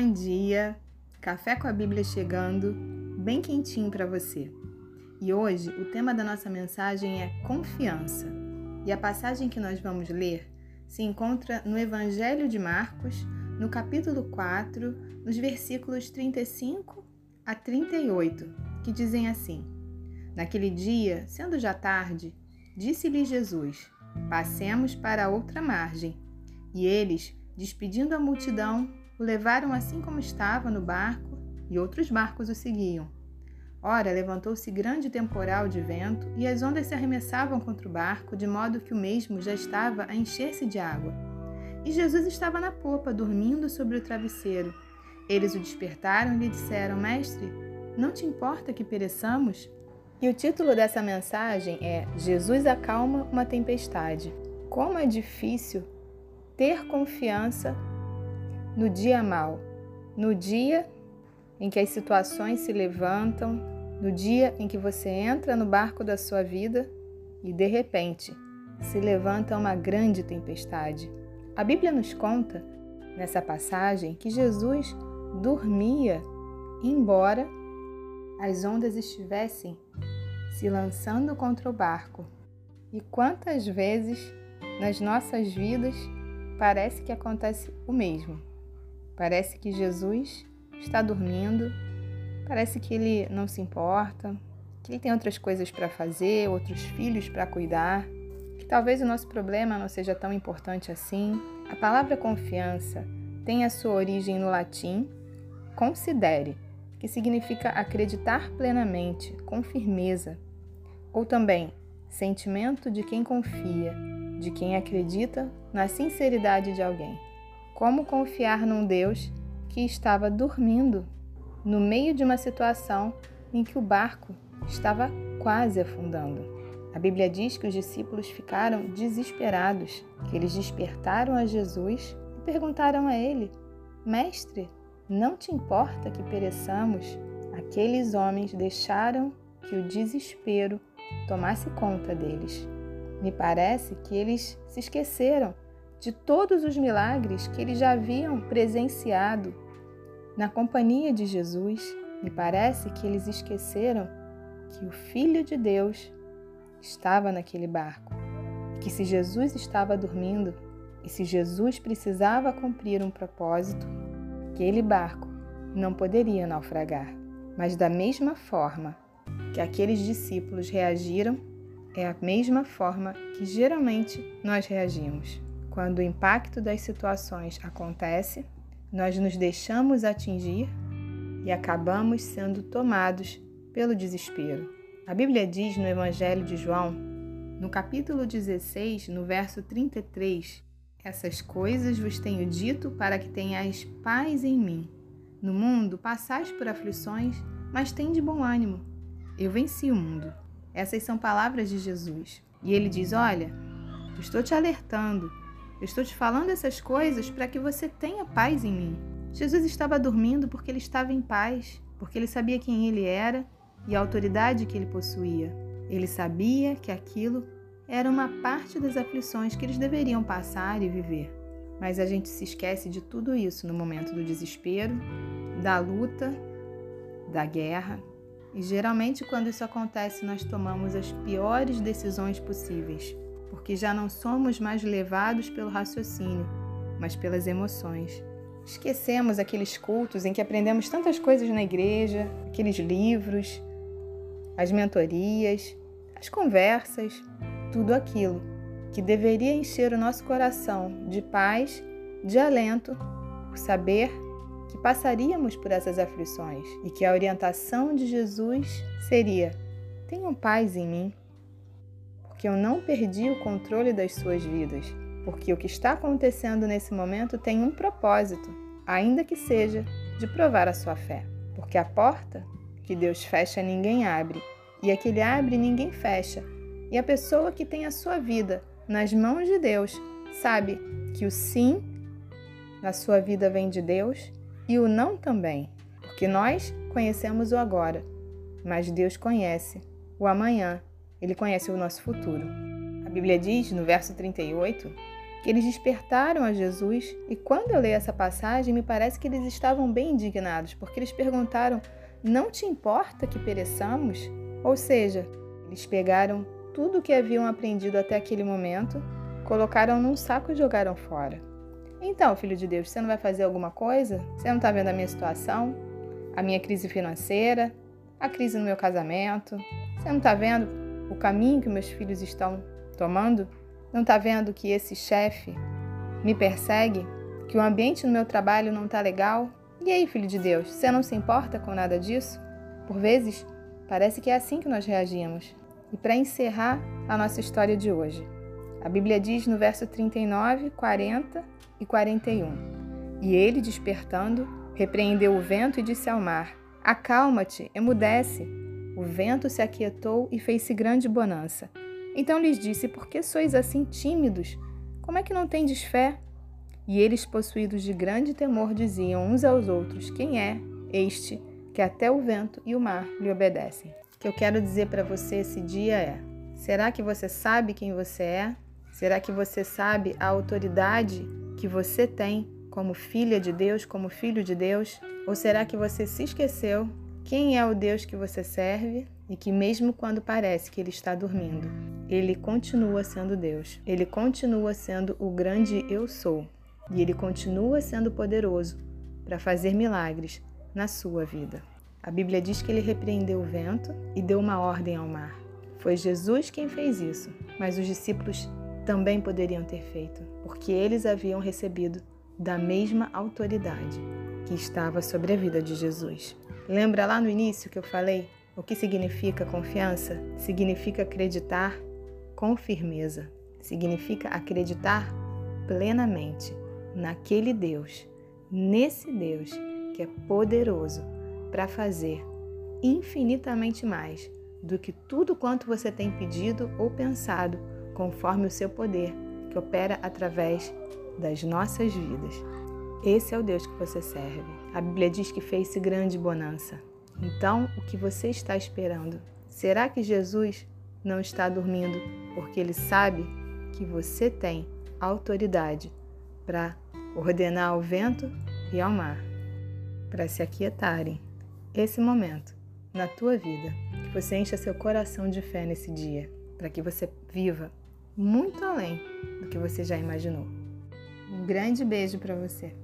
Bom dia! Café com a Bíblia chegando, bem quentinho para você. E hoje o tema da nossa mensagem é confiança. E a passagem que nós vamos ler se encontra no Evangelho de Marcos, no capítulo 4, nos versículos 35 a 38, que dizem assim: Naquele dia, sendo já tarde, disse-lhe Jesus: Passemos para outra margem. E eles, despedindo a multidão, o levaram assim como estava no barco, e outros barcos o seguiam. Ora, levantou-se grande temporal de vento, e as ondas se arremessavam contra o barco, de modo que o mesmo já estava a encher-se de água. E Jesus estava na popa, dormindo sobre o travesseiro. Eles o despertaram e lhe disseram: Mestre, não te importa que pereçamos? E o título dessa mensagem é Jesus acalma uma tempestade. Como é difícil ter confiança no dia mal, no dia em que as situações se levantam, no dia em que você entra no barco da sua vida e de repente se levanta uma grande tempestade. A Bíblia nos conta, nessa passagem, que Jesus dormia, embora as ondas estivessem se lançando contra o barco. E quantas vezes nas nossas vidas parece que acontece o mesmo? Parece que Jesus está dormindo, parece que ele não se importa, que ele tem outras coisas para fazer, outros filhos para cuidar, que talvez o nosso problema não seja tão importante assim. A palavra confiança tem a sua origem no latim considere, que significa acreditar plenamente, com firmeza, ou também sentimento de quem confia, de quem acredita na sinceridade de alguém. Como confiar num Deus que estava dormindo no meio de uma situação em que o barco estava quase afundando? A Bíblia diz que os discípulos ficaram desesperados, que eles despertaram a Jesus e perguntaram a ele: Mestre, não te importa que pereçamos? Aqueles homens deixaram que o desespero tomasse conta deles. Me parece que eles se esqueceram de todos os milagres que eles já haviam presenciado na companhia de Jesus, me parece que eles esqueceram que o Filho de Deus estava naquele barco, que se Jesus estava dormindo e se Jesus precisava cumprir um propósito, aquele barco não poderia naufragar. Mas da mesma forma que aqueles discípulos reagiram, é a mesma forma que geralmente nós reagimos. Quando o impacto das situações acontece, nós nos deixamos atingir e acabamos sendo tomados pelo desespero. A Bíblia diz no Evangelho de João, no capítulo 16, no verso 33, essas coisas vos tenho dito para que tenhais paz em mim. No mundo passais por aflições, mas de bom ânimo. Eu venci o mundo. Essas são palavras de Jesus. E ele diz: Olha, estou te alertando, eu estou te falando essas coisas para que você tenha paz em mim. Jesus estava dormindo porque ele estava em paz, porque ele sabia quem ele era e a autoridade que ele possuía. Ele sabia que aquilo era uma parte das aflições que eles deveriam passar e viver. Mas a gente se esquece de tudo isso no momento do desespero, da luta, da guerra. E geralmente, quando isso acontece, nós tomamos as piores decisões possíveis porque já não somos mais levados pelo raciocínio, mas pelas emoções. Esquecemos aqueles cultos em que aprendemos tantas coisas na igreja, aqueles livros, as mentorias, as conversas, tudo aquilo que deveria encher o nosso coração de paz, de alento, por saber que passaríamos por essas aflições e que a orientação de Jesus seria: tenham paz em mim que eu não perdi o controle das suas vidas, porque o que está acontecendo nesse momento tem um propósito, ainda que seja de provar a sua fé. Porque a porta que Deus fecha ninguém abre, e a que Ele abre ninguém fecha. E a pessoa que tem a sua vida nas mãos de Deus sabe que o sim na sua vida vem de Deus e o não também, porque nós conhecemos o agora, mas Deus conhece o amanhã ele conhece o nosso futuro. A Bíblia diz, no verso 38, que eles despertaram a Jesus, e quando eu leio essa passagem, me parece que eles estavam bem indignados, porque eles perguntaram: Não te importa que pereçamos? Ou seja, eles pegaram tudo o que haviam aprendido até aquele momento, colocaram num saco e jogaram fora. Então, filho de Deus, você não vai fazer alguma coisa? Você não está vendo a minha situação? A minha crise financeira? A crise no meu casamento? Você não está vendo o caminho que meus filhos estão tomando? Não está vendo que esse chefe me persegue? Que o ambiente no meu trabalho não está legal? E aí, filho de Deus, você não se importa com nada disso? Por vezes, parece que é assim que nós reagimos. E para encerrar a nossa história de hoje, a Bíblia diz no verso 39, 40 e 41: E ele, despertando, repreendeu o vento e disse ao mar: Acalma-te, emudece. O vento se aquietou e fez-se grande bonança. Então lhes disse: Por que sois assim tímidos? Como é que não tendes fé? E eles, possuídos de grande temor, diziam uns aos outros: Quem é este que até o vento e o mar lhe obedecem? O que eu quero dizer para você esse dia é: será que você sabe quem você é? Será que você sabe a autoridade que você tem como filha de Deus, como filho de Deus? Ou será que você se esqueceu quem é o Deus que você serve e que, mesmo quando parece que ele está dormindo, ele continua sendo Deus. Ele continua sendo o grande eu sou. E ele continua sendo poderoso para fazer milagres na sua vida. A Bíblia diz que ele repreendeu o vento e deu uma ordem ao mar. Foi Jesus quem fez isso, mas os discípulos também poderiam ter feito, porque eles haviam recebido da mesma autoridade que estava sobre a vida de Jesus. Lembra lá no início que eu falei o que significa confiança? Significa acreditar com firmeza, significa acreditar plenamente naquele Deus, nesse Deus que é poderoso para fazer infinitamente mais do que tudo quanto você tem pedido ou pensado, conforme o seu poder que opera através das nossas vidas. Esse é o Deus que você serve. A Bíblia diz que fez-se grande bonança. Então, o que você está esperando? Será que Jesus não está dormindo porque ele sabe que você tem autoridade para ordenar ao vento e ao mar para se aquietarem? Esse momento na tua vida, que você encha seu coração de fé nesse dia, para que você viva muito além do que você já imaginou. Um grande beijo para você.